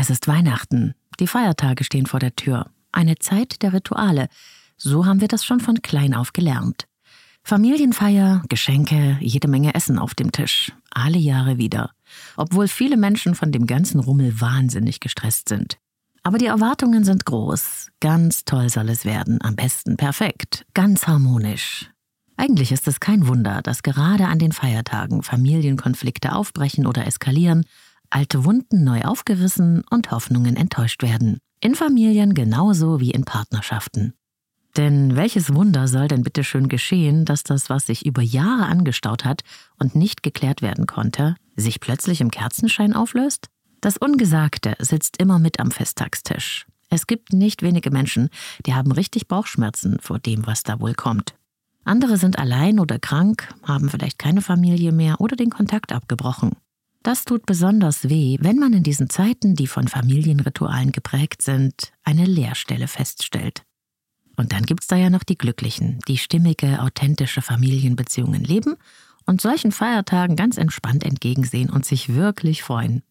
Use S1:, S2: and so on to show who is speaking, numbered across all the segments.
S1: Es ist Weihnachten. Die Feiertage stehen vor der Tür. Eine Zeit der Rituale. So haben wir das schon von klein auf gelernt. Familienfeier, Geschenke, jede Menge Essen auf dem Tisch. Alle Jahre wieder. Obwohl viele Menschen von dem ganzen Rummel wahnsinnig gestresst sind. Aber die Erwartungen sind groß. Ganz toll soll es werden. Am besten perfekt. Ganz harmonisch. Eigentlich ist es kein Wunder, dass gerade an den Feiertagen Familienkonflikte aufbrechen oder eskalieren, alte Wunden neu aufgerissen und Hoffnungen enttäuscht werden. In Familien genauso wie in Partnerschaften. Denn welches Wunder soll denn bitte schön geschehen, dass das, was sich über Jahre angestaut hat und nicht geklärt werden konnte, sich plötzlich im Kerzenschein auflöst? Das Ungesagte sitzt immer mit am Festtagstisch. Es gibt nicht wenige Menschen, die haben richtig Bauchschmerzen vor dem, was da wohl kommt. Andere sind allein oder krank, haben vielleicht keine Familie mehr oder den Kontakt abgebrochen. Das tut besonders weh, wenn man in diesen Zeiten, die von Familienritualen geprägt sind, eine Leerstelle feststellt. Und dann gibt's da ja noch die Glücklichen, die stimmige, authentische Familienbeziehungen leben und solchen Feiertagen ganz entspannt entgegensehen und sich wirklich freuen.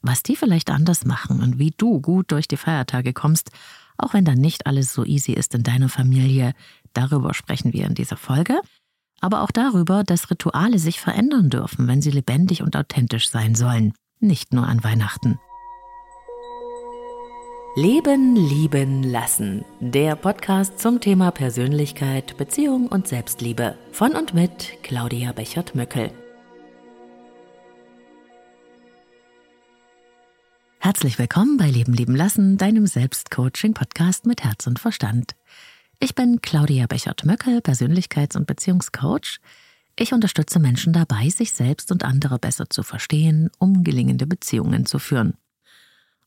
S1: Was die vielleicht anders machen und wie du gut durch die Feiertage kommst, auch wenn dann nicht alles so easy ist in deiner Familie, darüber sprechen wir in dieser Folge. Aber auch darüber, dass Rituale sich verändern dürfen, wenn sie lebendig und authentisch sein sollen, nicht nur an Weihnachten. Leben, lieben, lassen. Der Podcast zum Thema Persönlichkeit, Beziehung und Selbstliebe. Von und mit Claudia Bechert-Möckel. Herzlich willkommen bei Leben, lieben, lassen, deinem Selbstcoaching-Podcast mit Herz und Verstand. Ich bin Claudia Bechert-Möckel, Persönlichkeits- und Beziehungscoach. Ich unterstütze Menschen dabei, sich selbst und andere besser zu verstehen, um gelingende Beziehungen zu führen.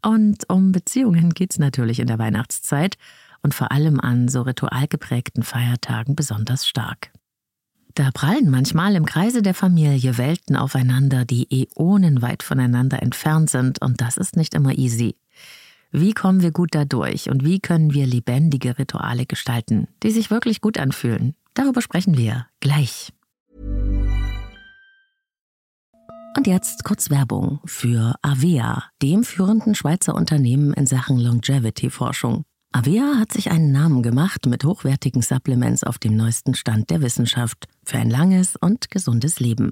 S1: Und um Beziehungen geht's natürlich in der Weihnachtszeit und vor allem an so ritualgeprägten Feiertagen besonders stark. Da prallen manchmal im Kreise der Familie Welten aufeinander, die äonenweit voneinander entfernt sind, und das ist nicht immer easy. Wie kommen wir gut dadurch und wie können wir lebendige Rituale gestalten, die sich wirklich gut anfühlen? Darüber sprechen wir gleich. Und jetzt kurz Werbung für Avea, dem führenden Schweizer Unternehmen in Sachen Longevity-Forschung. Avea hat sich einen Namen gemacht mit hochwertigen Supplements auf dem neuesten Stand der Wissenschaft für ein langes und gesundes Leben.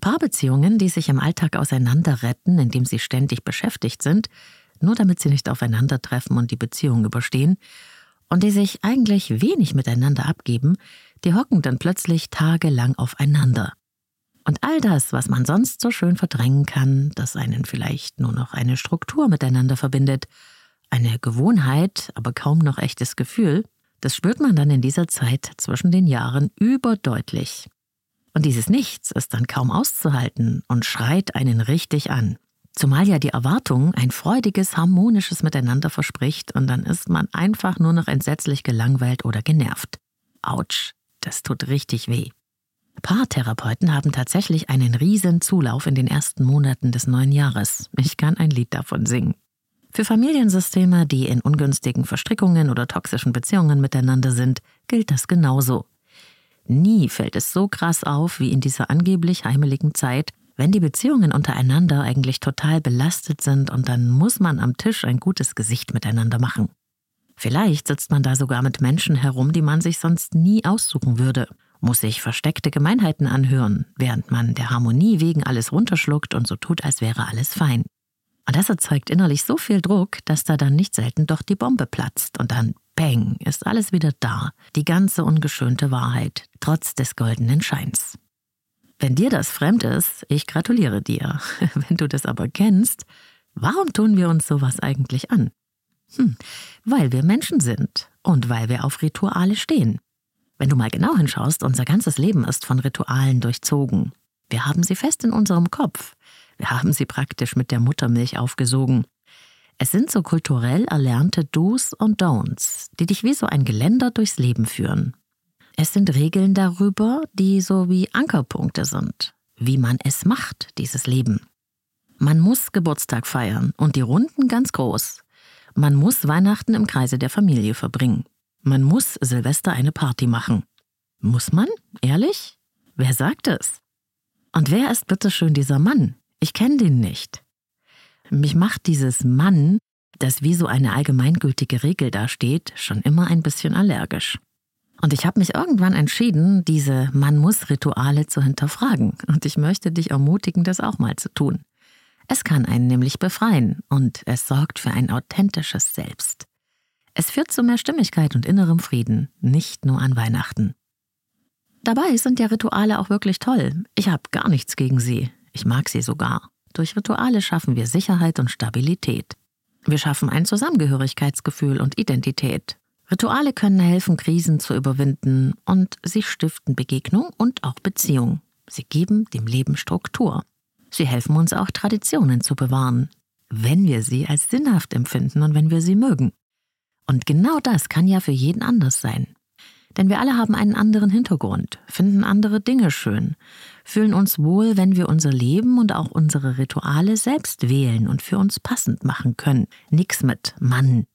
S1: Paarbeziehungen, die sich im Alltag auseinanderretten, indem sie ständig beschäftigt sind, nur damit sie nicht aufeinandertreffen und die Beziehung überstehen, und die sich eigentlich wenig miteinander abgeben, die hocken dann plötzlich tagelang aufeinander. Und all das, was man sonst so schön verdrängen kann, das einen vielleicht nur noch eine Struktur miteinander verbindet, eine Gewohnheit, aber kaum noch echtes Gefühl, das spürt man dann in dieser Zeit zwischen den Jahren überdeutlich. Und dieses Nichts ist dann kaum auszuhalten und schreit einen richtig an. Zumal ja die Erwartung ein freudiges, harmonisches Miteinander verspricht und dann ist man einfach nur noch entsetzlich gelangweilt oder genervt. Autsch, das tut richtig weh. Paartherapeuten haben tatsächlich einen riesen Zulauf in den ersten Monaten des neuen Jahres. Ich kann ein Lied davon singen. Für Familiensysteme, die in ungünstigen Verstrickungen oder toxischen Beziehungen miteinander sind, gilt das genauso. Nie fällt es so krass auf wie in dieser angeblich heimeligen Zeit, wenn die Beziehungen untereinander eigentlich total belastet sind und dann muss man am Tisch ein gutes Gesicht miteinander machen. Vielleicht sitzt man da sogar mit Menschen herum, die man sich sonst nie aussuchen würde, muss sich versteckte Gemeinheiten anhören, während man der Harmonie wegen alles runterschluckt und so tut, als wäre alles fein. Und das erzeugt innerlich so viel Druck, dass da dann nicht selten doch die Bombe platzt und dann Bang, ist alles wieder da, die ganze ungeschönte Wahrheit, trotz des goldenen Scheins. Wenn dir das fremd ist, ich gratuliere dir. Wenn du das aber kennst, warum tun wir uns sowas eigentlich an? Hm, weil wir Menschen sind und weil wir auf Rituale stehen. Wenn du mal genau hinschaust, unser ganzes Leben ist von Ritualen durchzogen. Wir haben sie fest in unserem Kopf. Wir haben sie praktisch mit der Muttermilch aufgesogen. Es sind so kulturell erlernte Do's und Don'ts, die dich wie so ein Geländer durchs Leben führen. Es sind Regeln darüber, die so wie Ankerpunkte sind, wie man es macht, dieses Leben. Man muss Geburtstag feiern und die Runden ganz groß. Man muss Weihnachten im Kreise der Familie verbringen. Man muss Silvester eine Party machen. Muss man? Ehrlich? Wer sagt es? Und wer ist bitteschön dieser Mann? Ich kenne den nicht. Mich macht dieses Mann, das wie so eine allgemeingültige Regel dasteht, schon immer ein bisschen allergisch. Und ich habe mich irgendwann entschieden, diese Man muss Rituale zu hinterfragen. Und ich möchte dich ermutigen, das auch mal zu tun. Es kann einen nämlich befreien und es sorgt für ein authentisches Selbst. Es führt zu mehr Stimmigkeit und innerem Frieden, nicht nur an Weihnachten. Dabei sind ja Rituale auch wirklich toll. Ich habe gar nichts gegen sie. Ich mag sie sogar. Durch Rituale schaffen wir Sicherheit und Stabilität. Wir schaffen ein Zusammengehörigkeitsgefühl und Identität. Rituale können helfen, Krisen zu überwinden und sie stiften Begegnung und auch Beziehung. Sie geben dem Leben Struktur. Sie helfen uns auch, Traditionen zu bewahren, wenn wir sie als sinnhaft empfinden und wenn wir sie mögen. Und genau das kann ja für jeden anders sein. Denn wir alle haben einen anderen Hintergrund, finden andere Dinge schön, fühlen uns wohl, wenn wir unser Leben und auch unsere Rituale selbst wählen und für uns passend machen können. Nix mit Mann.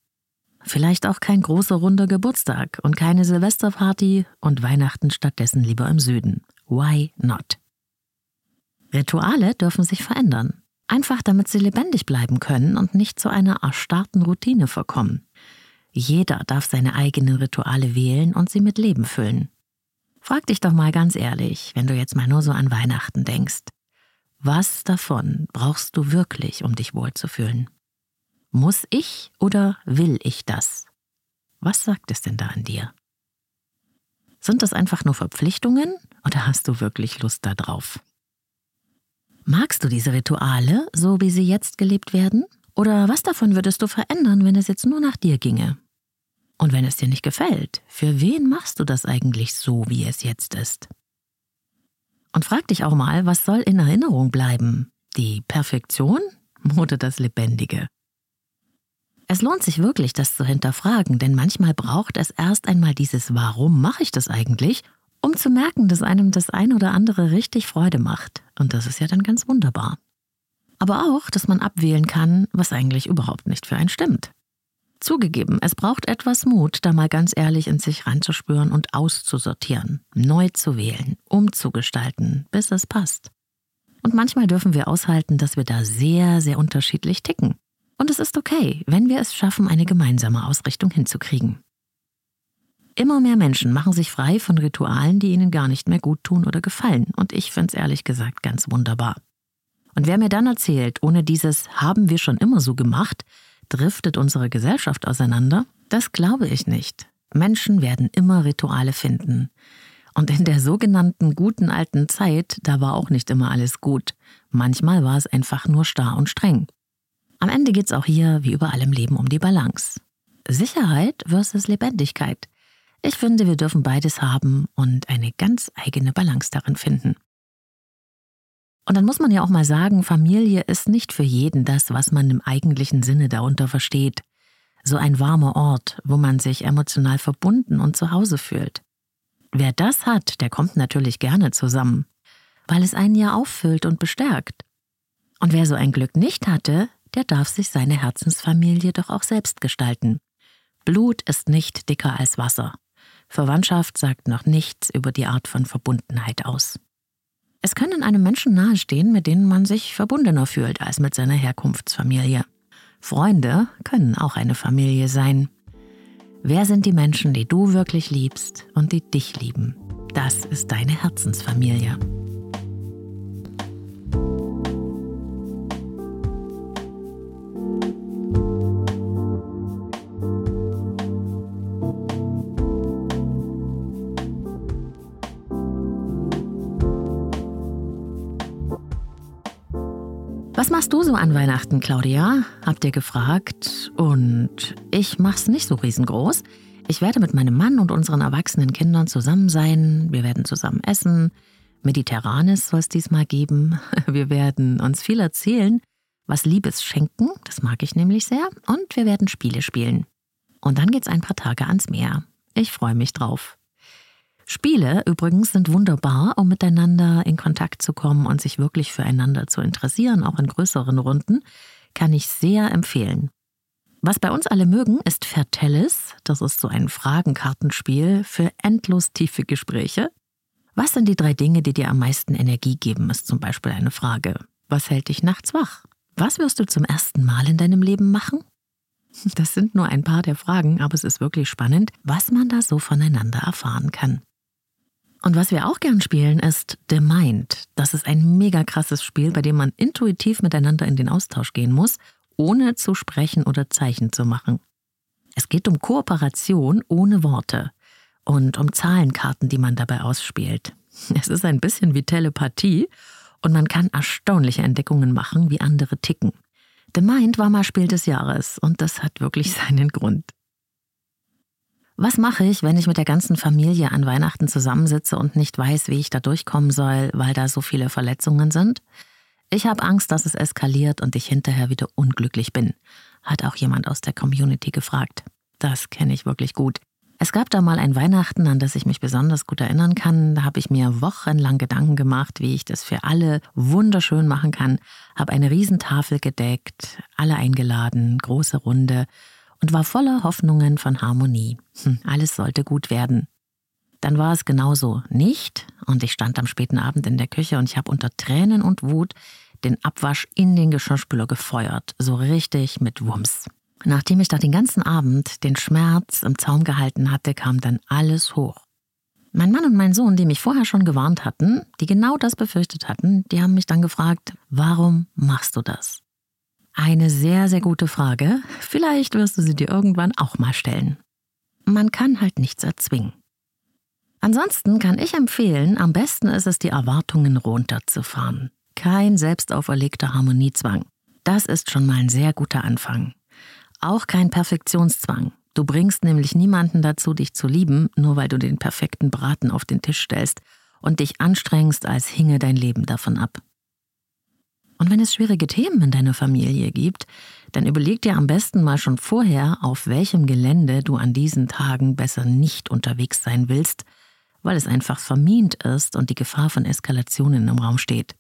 S1: Vielleicht auch kein großer runder Geburtstag und keine Silvesterparty und Weihnachten stattdessen lieber im Süden. Why not? Rituale dürfen sich verändern. Einfach damit sie lebendig bleiben können und nicht zu einer erstarrten Routine verkommen. Jeder darf seine eigenen Rituale wählen und sie mit Leben füllen. Frag dich doch mal ganz ehrlich, wenn du jetzt mal nur so an Weihnachten denkst. Was davon brauchst du wirklich, um dich wohlzufühlen? Muss ich oder will ich das? Was sagt es denn da an dir? Sind das einfach nur Verpflichtungen oder hast du wirklich Lust darauf? Magst du diese Rituale, so wie sie jetzt gelebt werden? Oder was davon würdest du verändern, wenn es jetzt nur nach dir ginge? Und wenn es dir nicht gefällt, für wen machst du das eigentlich so, wie es jetzt ist? Und frag dich auch mal, was soll in Erinnerung bleiben? Die Perfektion oder das Lebendige? Es lohnt sich wirklich, das zu hinterfragen, denn manchmal braucht es erst einmal dieses Warum mache ich das eigentlich, um zu merken, dass einem das ein oder andere richtig Freude macht. Und das ist ja dann ganz wunderbar aber auch, dass man abwählen kann, was eigentlich überhaupt nicht für einen stimmt. Zugegeben, es braucht etwas Mut, da mal ganz ehrlich in sich reinzuspüren und auszusortieren, neu zu wählen, umzugestalten, bis es passt. Und manchmal dürfen wir aushalten, dass wir da sehr, sehr unterschiedlich ticken. Und es ist okay, wenn wir es schaffen, eine gemeinsame Ausrichtung hinzukriegen. Immer mehr Menschen machen sich frei von Ritualen, die ihnen gar nicht mehr gut tun oder gefallen. Und ich finde es ehrlich gesagt ganz wunderbar. Und wer mir dann erzählt, ohne dieses haben wir schon immer so gemacht, driftet unsere Gesellschaft auseinander, das glaube ich nicht. Menschen werden immer Rituale finden. Und in der sogenannten guten alten Zeit, da war auch nicht immer alles gut. Manchmal war es einfach nur starr und streng. Am Ende geht es auch hier, wie überall im Leben, um die Balance. Sicherheit versus Lebendigkeit. Ich finde, wir dürfen beides haben und eine ganz eigene Balance darin finden. Und dann muss man ja auch mal sagen, Familie ist nicht für jeden das, was man im eigentlichen Sinne darunter versteht. So ein warmer Ort, wo man sich emotional verbunden und zu Hause fühlt. Wer das hat, der kommt natürlich gerne zusammen, weil es einen ja auffüllt und bestärkt. Und wer so ein Glück nicht hatte, der darf sich seine Herzensfamilie doch auch selbst gestalten. Blut ist nicht dicker als Wasser. Verwandtschaft sagt noch nichts über die Art von Verbundenheit aus. Es können einem Menschen nahestehen, mit denen man sich verbundener fühlt als mit seiner Herkunftsfamilie. Freunde können auch eine Familie sein. Wer sind die Menschen, die du wirklich liebst und die dich lieben? Das ist deine Herzensfamilie. Was machst du so an Weihnachten, Claudia? Habt ihr gefragt. Und ich mach's nicht so riesengroß. Ich werde mit meinem Mann und unseren erwachsenen Kindern zusammen sein. Wir werden zusammen essen. Mediterranes soll es diesmal geben. Wir werden uns viel erzählen, was Liebes schenken. Das mag ich nämlich sehr. Und wir werden Spiele spielen. Und dann geht's ein paar Tage ans Meer. Ich freue mich drauf. Spiele übrigens sind wunderbar, um miteinander in Kontakt zu kommen und sich wirklich füreinander zu interessieren, auch in größeren Runden, kann ich sehr empfehlen. Was bei uns alle mögen, ist Vertellis. Das ist so ein Fragenkartenspiel für endlos tiefe Gespräche. Was sind die drei Dinge, die dir am meisten Energie geben, ist zum Beispiel eine Frage. Was hält dich nachts wach? Was wirst du zum ersten Mal in deinem Leben machen? Das sind nur ein paar der Fragen, aber es ist wirklich spannend, was man da so voneinander erfahren kann. Und was wir auch gern spielen, ist The Mind. Das ist ein mega krasses Spiel, bei dem man intuitiv miteinander in den Austausch gehen muss, ohne zu sprechen oder Zeichen zu machen. Es geht um Kooperation ohne Worte und um Zahlenkarten, die man dabei ausspielt. Es ist ein bisschen wie Telepathie und man kann erstaunliche Entdeckungen machen, wie andere ticken. The Mind war mal Spiel des Jahres und das hat wirklich seinen Grund. Was mache ich, wenn ich mit der ganzen Familie an Weihnachten zusammensitze und nicht weiß, wie ich da durchkommen soll, weil da so viele Verletzungen sind? Ich habe Angst, dass es eskaliert und ich hinterher wieder unglücklich bin, hat auch jemand aus der Community gefragt. Das kenne ich wirklich gut. Es gab da mal ein Weihnachten, an das ich mich besonders gut erinnern kann. Da habe ich mir wochenlang Gedanken gemacht, wie ich das für alle wunderschön machen kann. Habe eine Riesentafel gedeckt, alle eingeladen, große Runde und war voller Hoffnungen von Harmonie. Hm, alles sollte gut werden. Dann war es genauso nicht und ich stand am späten Abend in der Küche und ich habe unter Tränen und Wut den Abwasch in den Geschirrspüler gefeuert, so richtig mit Wumms. Nachdem ich da den ganzen Abend den Schmerz im Zaum gehalten hatte, kam dann alles hoch. Mein Mann und mein Sohn, die mich vorher schon gewarnt hatten, die genau das befürchtet hatten, die haben mich dann gefragt, warum machst du das? Eine sehr, sehr gute Frage. Vielleicht wirst du sie dir irgendwann auch mal stellen. Man kann halt nichts erzwingen. Ansonsten kann ich empfehlen, am besten ist es, die Erwartungen runterzufahren. Kein selbst auferlegter Harmoniezwang. Das ist schon mal ein sehr guter Anfang. Auch kein Perfektionszwang. Du bringst nämlich niemanden dazu, dich zu lieben, nur weil du den perfekten Braten auf den Tisch stellst und dich anstrengst, als hinge dein Leben davon ab. Und wenn es schwierige Themen in deiner Familie gibt, dann überleg dir am besten mal schon vorher, auf welchem Gelände du an diesen Tagen besser nicht unterwegs sein willst, weil es einfach vermint ist und die Gefahr von Eskalationen im Raum steht.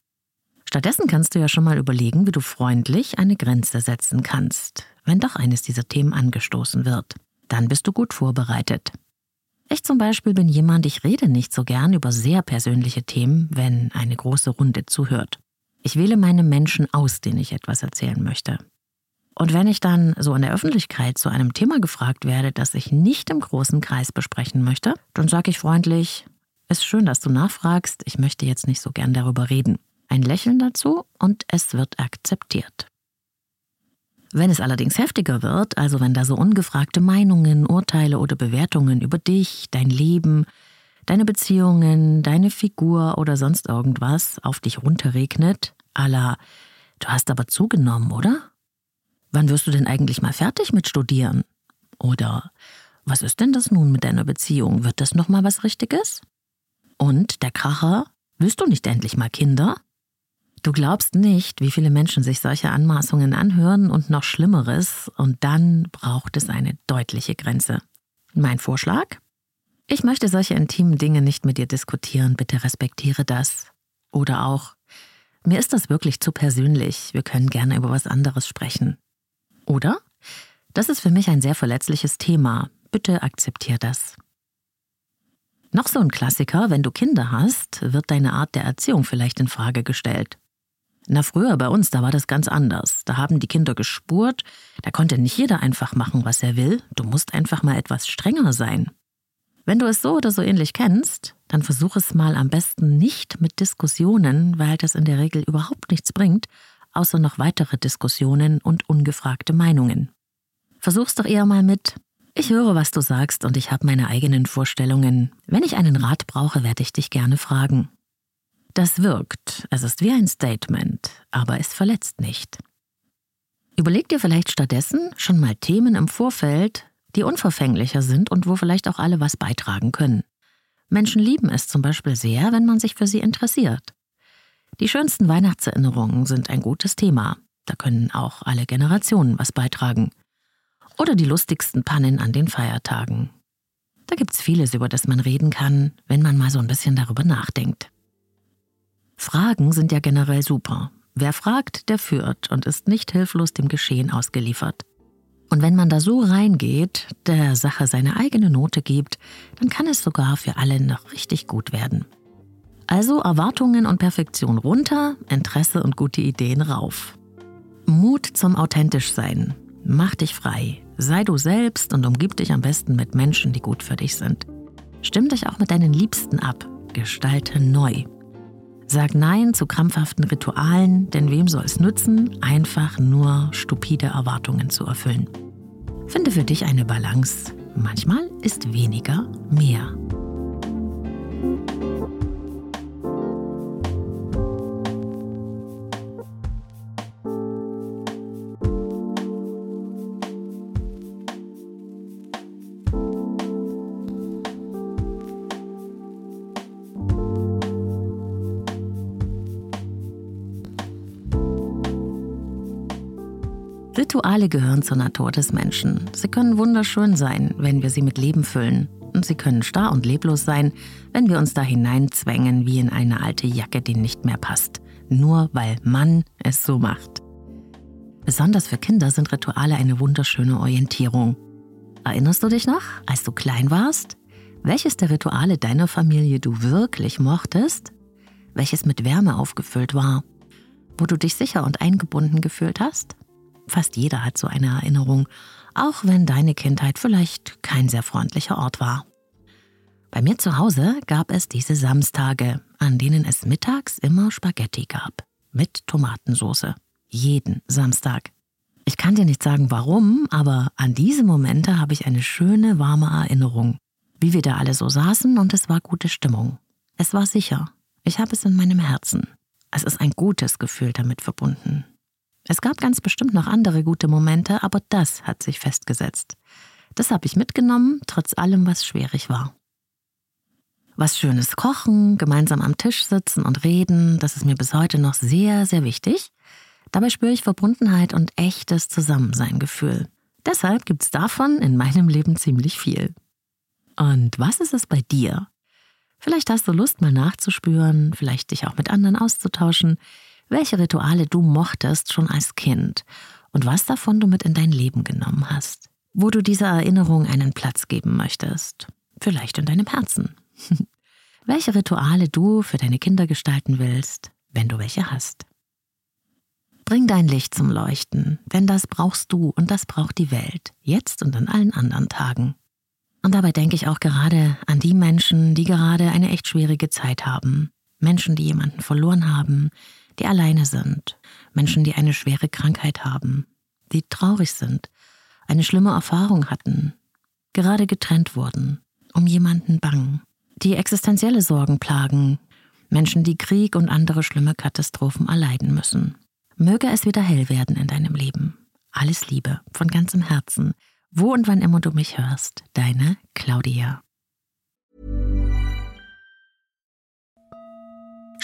S1: Stattdessen kannst du ja schon mal überlegen, wie du freundlich eine Grenze setzen kannst, wenn doch eines dieser Themen angestoßen wird. Dann bist du gut vorbereitet. Ich zum Beispiel bin jemand, ich rede nicht so gern über sehr persönliche Themen, wenn eine große Runde zuhört. Ich wähle meine Menschen aus, denen ich etwas erzählen möchte. Und wenn ich dann so in der Öffentlichkeit zu einem Thema gefragt werde, das ich nicht im großen Kreis besprechen möchte, dann sage ich freundlich, ist schön, dass du nachfragst, ich möchte jetzt nicht so gern darüber reden. Ein Lächeln dazu und es wird akzeptiert. Wenn es allerdings heftiger wird, also wenn da so ungefragte Meinungen, Urteile oder Bewertungen über dich, dein Leben, deine Beziehungen, deine Figur oder sonst irgendwas auf dich runterregnet, la, du hast aber zugenommen, oder? Wann wirst du denn eigentlich mal fertig mit Studieren? Oder was ist denn das nun mit deiner Beziehung? Wird das nochmal was Richtiges? Und der Kracher, willst du nicht endlich mal Kinder? Du glaubst nicht, wie viele Menschen sich solche Anmaßungen anhören und noch Schlimmeres, und dann braucht es eine deutliche Grenze. Mein Vorschlag? Ich möchte solche intimen Dinge nicht mit dir diskutieren, bitte respektiere das. Oder auch, mir ist das wirklich zu persönlich, wir können gerne über was anderes sprechen. Oder? Das ist für mich ein sehr verletzliches Thema, bitte akzeptier das. Noch so ein Klassiker, wenn du Kinder hast, wird deine Art der Erziehung vielleicht in Frage gestellt. Na, früher bei uns, da war das ganz anders. Da haben die Kinder gespurt, da konnte nicht jeder einfach machen, was er will. Du musst einfach mal etwas strenger sein. Wenn du es so oder so ähnlich kennst, dann versuch es mal am besten nicht mit Diskussionen, weil das in der Regel überhaupt nichts bringt, außer noch weitere Diskussionen und ungefragte Meinungen. Versuch's doch eher mal mit ich höre, was du sagst und ich habe meine eigenen Vorstellungen. Wenn ich einen Rat brauche, werde ich dich gerne fragen. Das wirkt, es ist wie ein Statement, aber es verletzt nicht. Überleg dir vielleicht stattdessen schon mal Themen im Vorfeld, die unverfänglicher sind und wo vielleicht auch alle was beitragen können. Menschen lieben es zum Beispiel sehr, wenn man sich für sie interessiert. Die schönsten Weihnachtserinnerungen sind ein gutes Thema. Da können auch alle Generationen was beitragen. Oder die lustigsten Pannen an den Feiertagen. Da gibt's vieles, über das man reden kann, wenn man mal so ein bisschen darüber nachdenkt. Fragen sind ja generell super. Wer fragt, der führt und ist nicht hilflos dem Geschehen ausgeliefert. Und wenn man da so reingeht, der Sache seine eigene Note gibt, dann kann es sogar für alle noch richtig gut werden. Also Erwartungen und Perfektion runter, Interesse und gute Ideen rauf. Mut zum authentisch sein. Mach dich frei. Sei du selbst und umgib dich am besten mit Menschen, die gut für dich sind. Stimm dich auch mit deinen Liebsten ab. Gestalte neu. Sag Nein zu krampfhaften Ritualen, denn wem soll es nützen, einfach nur stupide Erwartungen zu erfüllen? Finde für dich eine Balance. Manchmal ist weniger mehr. Rituale gehören zur Natur des Menschen. Sie können wunderschön sein, wenn wir sie mit Leben füllen. Und sie können starr und leblos sein, wenn wir uns da hineinzwängen wie in eine alte Jacke, die nicht mehr passt. Nur weil man es so macht. Besonders für Kinder sind Rituale eine wunderschöne Orientierung. Erinnerst du dich noch, als du klein warst? Welches der Rituale deiner Familie du wirklich mochtest? Welches mit Wärme aufgefüllt war? Wo du dich sicher und eingebunden gefühlt hast? Fast jeder hat so eine Erinnerung, auch wenn deine Kindheit vielleicht kein sehr freundlicher Ort war. Bei mir zu Hause gab es diese Samstage, an denen es mittags immer Spaghetti gab. Mit Tomatensauce. Jeden Samstag. Ich kann dir nicht sagen warum, aber an diese Momente habe ich eine schöne, warme Erinnerung. Wie wir da alle so saßen und es war gute Stimmung. Es war sicher. Ich habe es in meinem Herzen. Es ist ein gutes Gefühl damit verbunden. Es gab ganz bestimmt noch andere gute Momente, aber das hat sich festgesetzt. Das habe ich mitgenommen, trotz allem, was schwierig war. Was Schönes kochen, gemeinsam am Tisch sitzen und reden, das ist mir bis heute noch sehr, sehr wichtig. Dabei spüre ich Verbundenheit und echtes Zusammensein-Gefühl. Deshalb gibt es davon in meinem Leben ziemlich viel. Und was ist es bei dir? Vielleicht hast du Lust, mal nachzuspüren, vielleicht dich auch mit anderen auszutauschen welche Rituale du mochtest schon als Kind und was davon du mit in dein Leben genommen hast, wo du dieser Erinnerung einen Platz geben möchtest, vielleicht in deinem Herzen. welche Rituale du für deine Kinder gestalten willst, wenn du welche hast. Bring dein Licht zum Leuchten, denn das brauchst du und das braucht die Welt, jetzt und an allen anderen Tagen. Und dabei denke ich auch gerade an die Menschen, die gerade eine echt schwierige Zeit haben. Menschen, die jemanden verloren haben, die alleine sind, Menschen, die eine schwere Krankheit haben, die traurig sind, eine schlimme Erfahrung hatten, gerade getrennt wurden, um jemanden bang, die existenzielle Sorgen plagen, Menschen, die Krieg und andere schlimme Katastrophen erleiden müssen. Möge es wieder hell werden in deinem Leben. Alles Liebe von ganzem Herzen, wo und wann immer du mich hörst. Deine Claudia.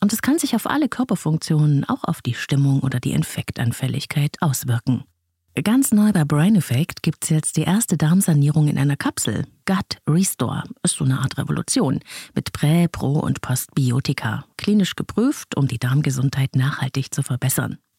S1: Und es kann sich auf alle Körperfunktionen, auch auf die Stimmung oder die Infektanfälligkeit auswirken. Ganz neu bei Brain Effect gibt es jetzt die erste Darmsanierung in einer Kapsel. Gut Restore ist so eine Art Revolution mit Prä-, Pro- und Postbiotika. Klinisch geprüft, um die Darmgesundheit nachhaltig zu verbessern.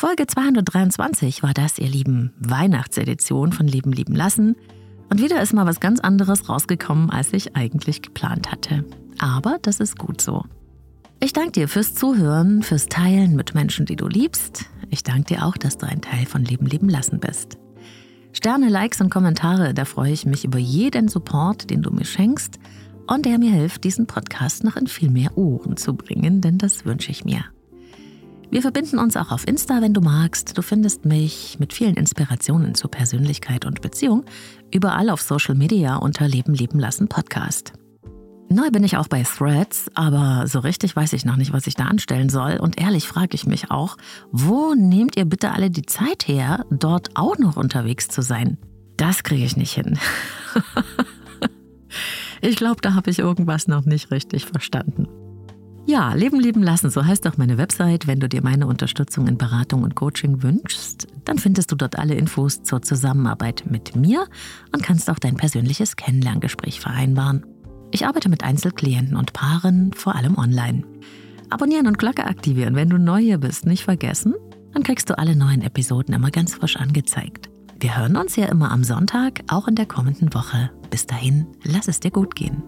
S1: Folge 223 war das, ihr Lieben, Weihnachtsedition von Leben lieben lassen. Und wieder ist mal was ganz anderes rausgekommen, als ich eigentlich geplant hatte. Aber das ist gut so. Ich danke dir fürs Zuhören, fürs Teilen mit Menschen, die du liebst. Ich danke dir auch, dass du ein Teil von Leben lieben lassen bist. Sterne, Likes und Kommentare, da freue ich mich über jeden Support, den du mir schenkst und der mir hilft, diesen Podcast noch in viel mehr Ohren zu bringen, denn das wünsche ich mir. Wir verbinden uns auch auf Insta, wenn du magst. Du findest mich mit vielen Inspirationen zur Persönlichkeit und Beziehung überall auf Social Media unter Leben leben lassen Podcast. Neu bin ich auch bei Threads, aber so richtig weiß ich noch nicht, was ich da anstellen soll. Und ehrlich frage ich mich auch, wo nehmt ihr bitte alle die Zeit her, dort auch noch unterwegs zu sein? Das kriege ich nicht hin. ich glaube, da habe ich irgendwas noch nicht richtig verstanden. Ja, Leben leben lassen, so heißt auch meine Website. Wenn du dir meine Unterstützung in Beratung und Coaching wünschst, dann findest du dort alle Infos zur Zusammenarbeit mit mir und kannst auch dein persönliches Kennenlerngespräch vereinbaren. Ich arbeite mit Einzelklienten und Paaren, vor allem online. Abonnieren und Glocke aktivieren, wenn du neu hier bist, nicht vergessen. Dann kriegst du alle neuen Episoden immer ganz frisch angezeigt. Wir hören uns ja immer am Sonntag, auch in der kommenden Woche. Bis dahin, lass es dir gut gehen.